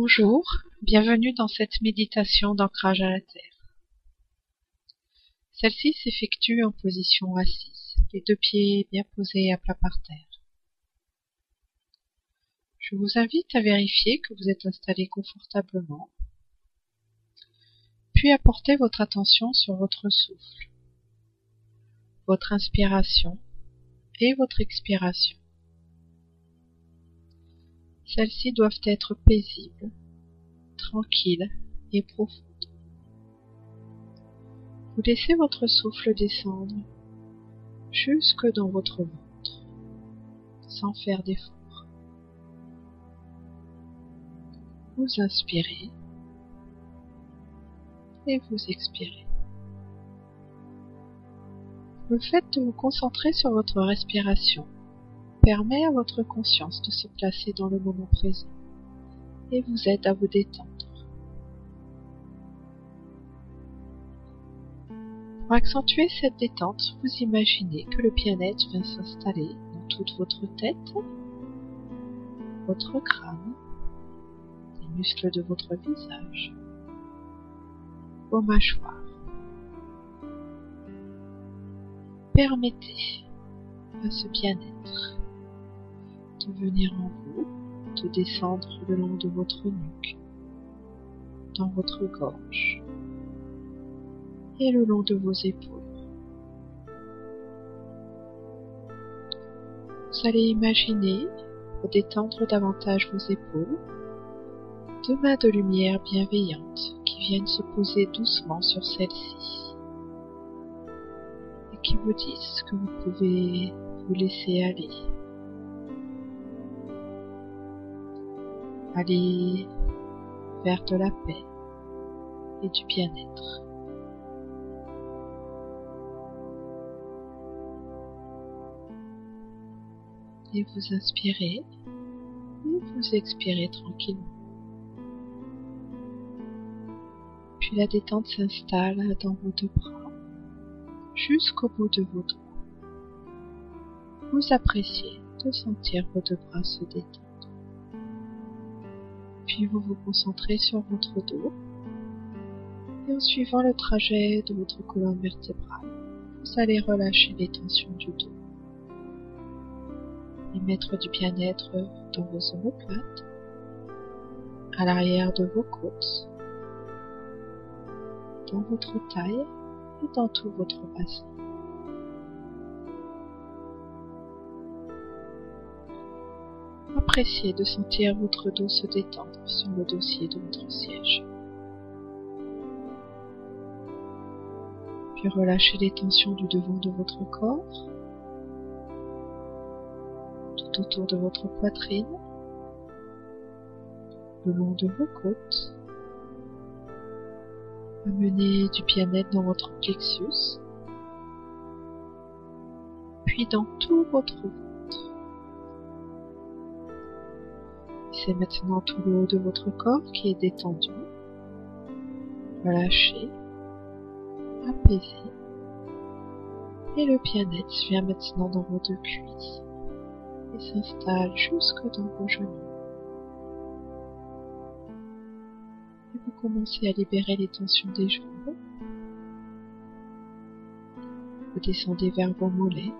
Bonjour, bienvenue dans cette méditation d'ancrage à la Terre. Celle-ci s'effectue en position assise, les deux pieds bien posés à plat par terre. Je vous invite à vérifier que vous êtes installé confortablement, puis à porter votre attention sur votre souffle, votre inspiration et votre expiration. Celles-ci doivent être paisibles, tranquilles et profondes. Vous laissez votre souffle descendre jusque dans votre ventre, sans faire d'effort. Vous inspirez et vous expirez. Le fait de vous concentrer sur votre respiration permet à votre conscience de se placer dans le moment présent et vous aide à vous détendre. Pour accentuer cette détente, vous imaginez que le bien-être vient s'installer dans toute votre tête, votre crâne, les muscles de votre visage, vos mâchoires. Permettez à ce bien-être venir en vous, de descendre le long de votre nuque, dans votre gorge et le long de vos épaules. Vous allez imaginer, détendre davantage vos épaules, deux mains de lumière bienveillantes qui viennent se poser doucement sur celles-ci et qui vous disent que vous pouvez vous laisser aller. Aller vers de la paix et du bien-être. Et vous inspirez et vous expirez tranquillement. Puis la détente s'installe dans vos deux bras jusqu'au bout de vos doigts. Vous appréciez de sentir vos deux bras se détendre puis vous vous concentrez sur votre dos et en suivant le trajet de votre colonne vertébrale, vous allez relâcher les tensions du dos et mettre du bien-être dans vos omoplates, à l'arrière de vos côtes, dans votre taille et dans tout votre bassin. Appréciez de sentir votre dos se détendre sur le dossier de votre siège. Puis relâchez les tensions du devant de votre corps, tout autour de votre poitrine, le long de vos côtes. Amenez du bien-être dans votre plexus, puis dans tout votre ventre. C'est maintenant tout le haut de votre corps qui est détendu, relâché, apaisé. Et le bien-être vient maintenant dans vos deux cuisses et s'installe jusque dans vos genoux. Et vous commencez à libérer les tensions des jambes. Vous descendez vers vos mollets.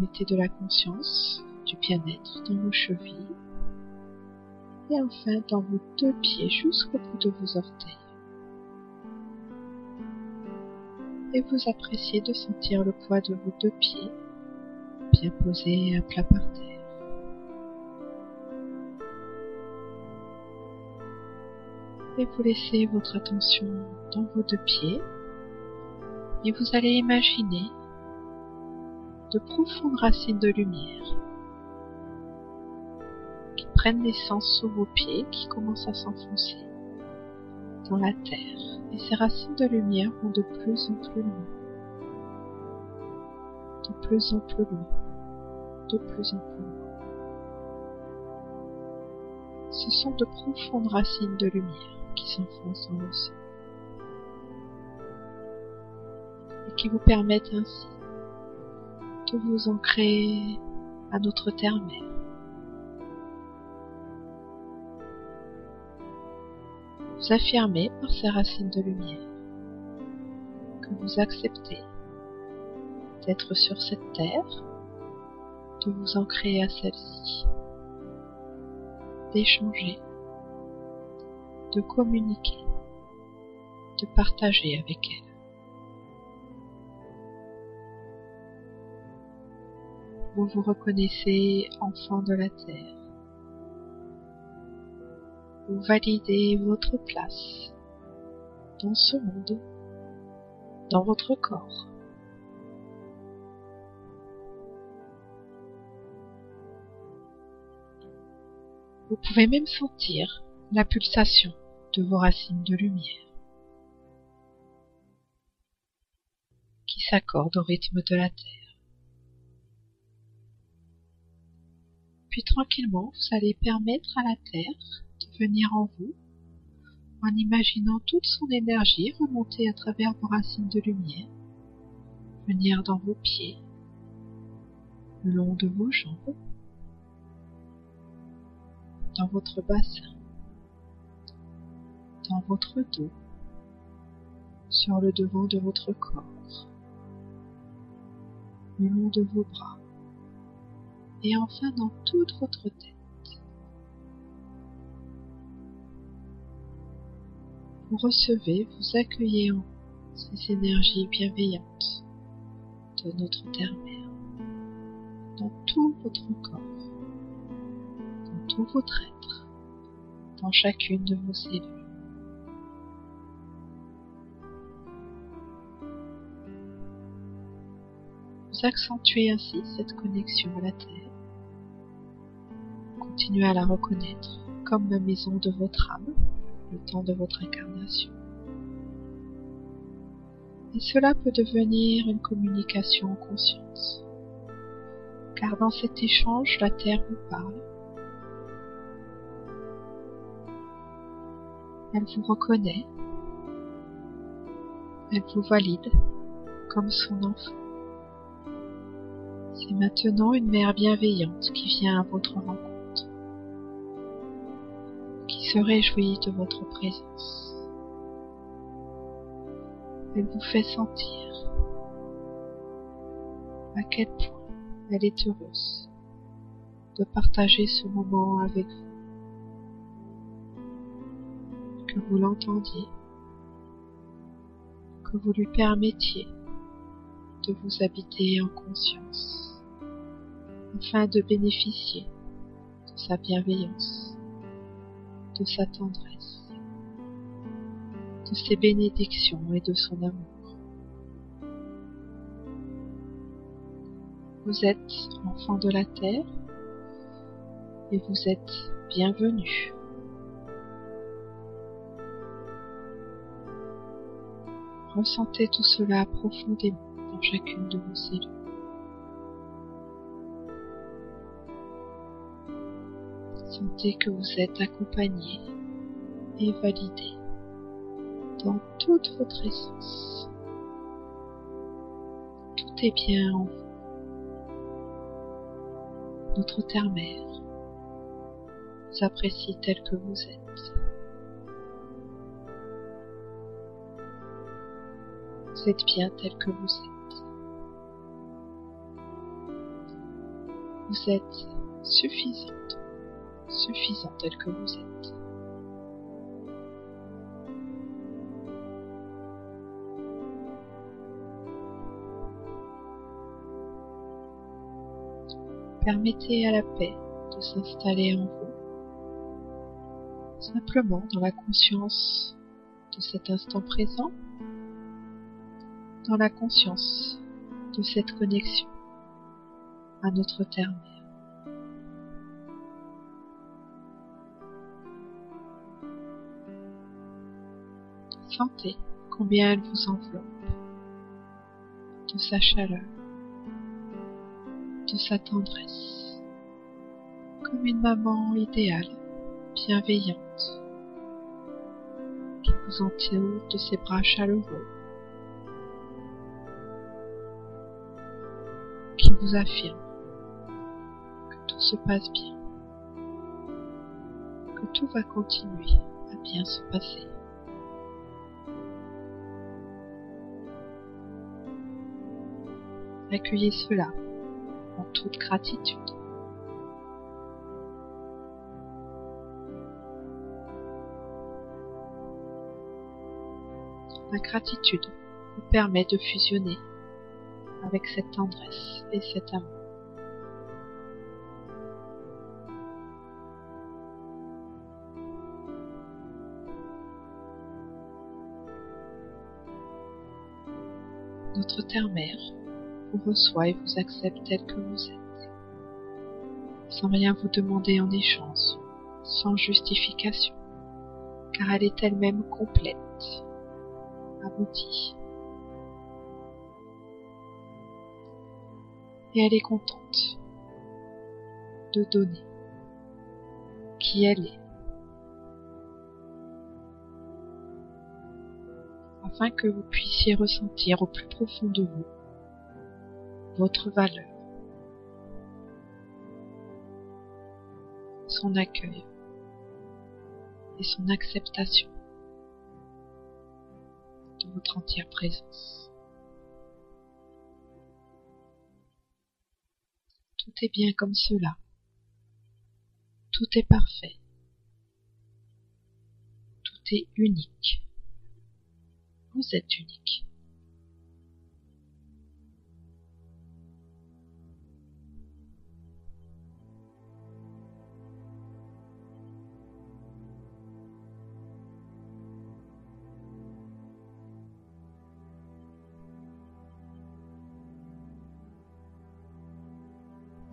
Mettez de la conscience, du bien-être dans vos chevilles. Et enfin dans vos deux pieds jusqu'au bout de vos orteils. et vous appréciez de sentir le poids de vos deux pieds bien posés à plat par terre. Et vous laissez votre attention dans vos deux pieds et vous allez imaginer de profondes racines de lumière qui prennent naissance sous vos pieds, qui commencent à s'enfoncer dans la terre et ces racines de lumière vont de plus en plus loin, de plus en plus loin, de plus en plus loin. Ce sont de profondes racines de lumière qui s'enfoncent dans le sol et qui vous permettent ainsi vous ancrer à notre terre-mère. Vous affirmez par ces racines de lumière que vous acceptez d'être sur cette terre, de vous ancrer à celle-ci, d'échanger, de communiquer, de partager avec elle. Vous vous reconnaissez enfant de la terre. Vous validez votre place dans ce monde, dans votre corps. Vous pouvez même sentir la pulsation de vos racines de lumière qui s'accordent au rythme de la Terre. Puis tranquillement, vous allez permettre à la Terre de venir en vous en imaginant toute son énergie remonter à travers vos racines de lumière, venir dans vos pieds, le long de vos jambes, dans votre bassin, dans votre dos, sur le devant de votre corps, le long de vos bras, et enfin dans toute votre tête. Vous recevez, vous accueillez en ces énergies bienveillantes de notre terre-mère dans tout votre corps tout votre être, dans chacune de vos cellules. Vous accentuez ainsi cette connexion à la Terre. Continuez à la reconnaître comme la maison de votre âme, le temps de votre incarnation. Et cela peut devenir une communication en conscience. Car dans cet échange, la Terre vous parle Elle vous reconnaît. Elle vous valide comme son enfant. C'est maintenant une mère bienveillante qui vient à votre rencontre, qui se réjouit de votre présence. Elle vous fait sentir à quel point elle est heureuse de partager ce moment avec vous que vous l'entendiez, que vous lui permettiez de vous habiter en conscience, afin de bénéficier de sa bienveillance, de sa tendresse, de ses bénédictions et de son amour. Vous êtes enfant de la terre et vous êtes bienvenue. Ressentez tout cela profondément dans chacune de vos cellules. Sentez que vous êtes accompagné et validé dans toute votre essence. Tout est bien en vous. Notre terre-mère vous apprécie tel que vous êtes. Vous êtes bien tel que vous êtes. Vous êtes suffisante, suffisant tel que vous êtes. Permettez à la paix de s'installer en vous, simplement dans la conscience de cet instant présent dans la conscience de cette connexion à notre terre-mère. Sentez combien elle vous enveloppe de sa chaleur, de sa tendresse, comme une maman idéale, bienveillante, qui vous entoure de ses bras chaleureux vous affirme se passe bien, que tout va continuer à bien se passer. Accueillez cela en toute gratitude. La gratitude vous permet de fusionner avec cette tendresse et cet amour. Notre terre-mère vous reçoit et vous accepte tel que vous êtes, sans rien vous demander en échange, sans justification, car elle est elle-même complète, aboutie. Et elle est contente de donner qui elle est, afin que vous puissiez ressentir au plus profond de vous votre valeur, son accueil et son acceptation de votre entière présence. Tout est bien comme cela. Tout est parfait. Tout est unique. Vous êtes unique.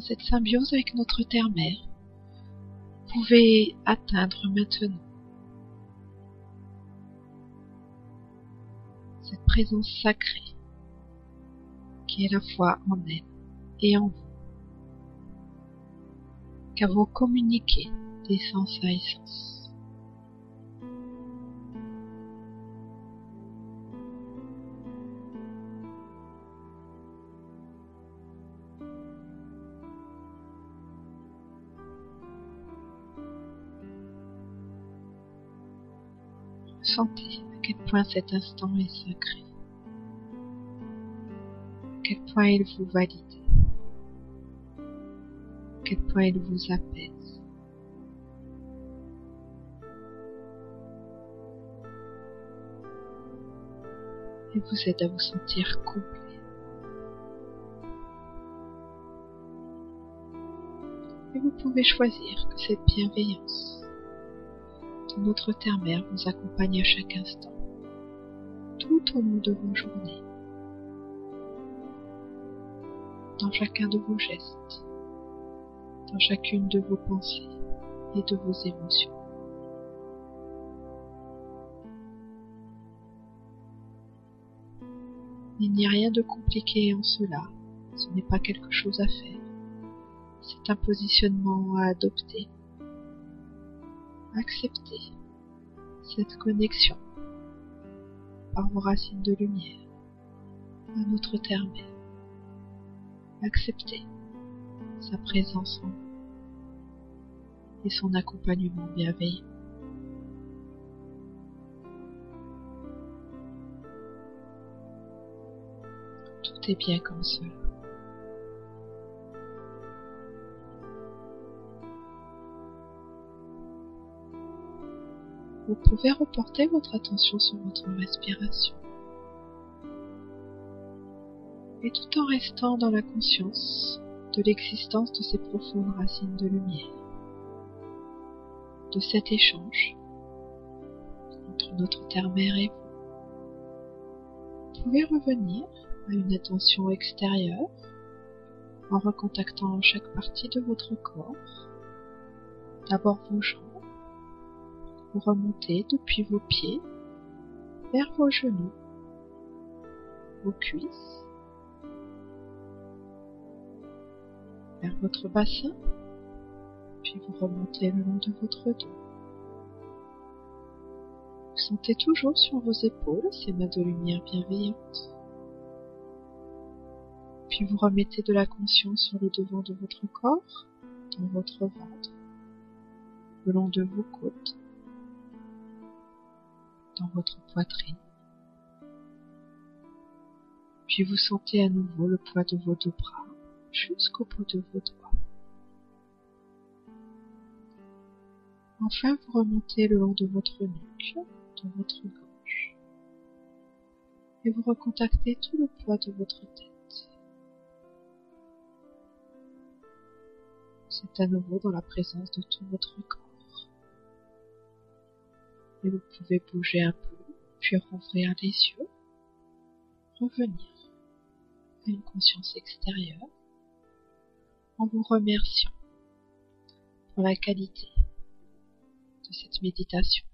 Cette symbiose avec notre terre-mère, pouvez atteindre maintenant cette présence sacrée qui est la fois en elle et en vous, car vous communiquez d'essence à essence. Sentez à quel point cet instant est sacré, à quel point il vous valide, à quel point il vous apaise. Et vous aide à vous sentir complet. Et vous pouvez choisir que cette bienveillance notre terre-mère vous accompagne à chaque instant, tout au long de vos journées, dans chacun de vos gestes, dans chacune de vos pensées et de vos émotions. Il n'y a rien de compliqué en cela, ce n'est pas quelque chose à faire, c'est un positionnement à adopter Acceptez cette connexion par vos racines de lumière à notre terre-mère. Acceptez sa présence en vous et son accompagnement bienveillant. Tout est bien comme cela. Vous pouvez reporter votre attention sur votre respiration. Et tout en restant dans la conscience de l'existence de ces profondes racines de lumière, de cet échange entre notre terre-mère et vous, vous pouvez revenir à une attention extérieure en recontactant chaque partie de votre corps, d'abord vos jambes, vous remontez depuis vos pieds vers vos genoux, vos cuisses, vers votre bassin, puis vous remontez le long de votre dos. Vous sentez toujours sur vos épaules ces mains de lumière bienveillantes. Puis vous remettez de la conscience sur le devant de votre corps, dans votre ventre, le long de vos côtes, dans votre poitrine. Puis vous sentez à nouveau le poids de vos deux bras jusqu'au bout de vos doigts. Enfin, vous remontez le long de votre nuque, de votre gorge, et vous recontactez tout le poids de votre tête. C'est à nouveau dans la présence de tout votre corps. Et vous pouvez bouger un peu, puis rouvrir les yeux, revenir à une conscience extérieure en vous remerciant pour la qualité de cette méditation.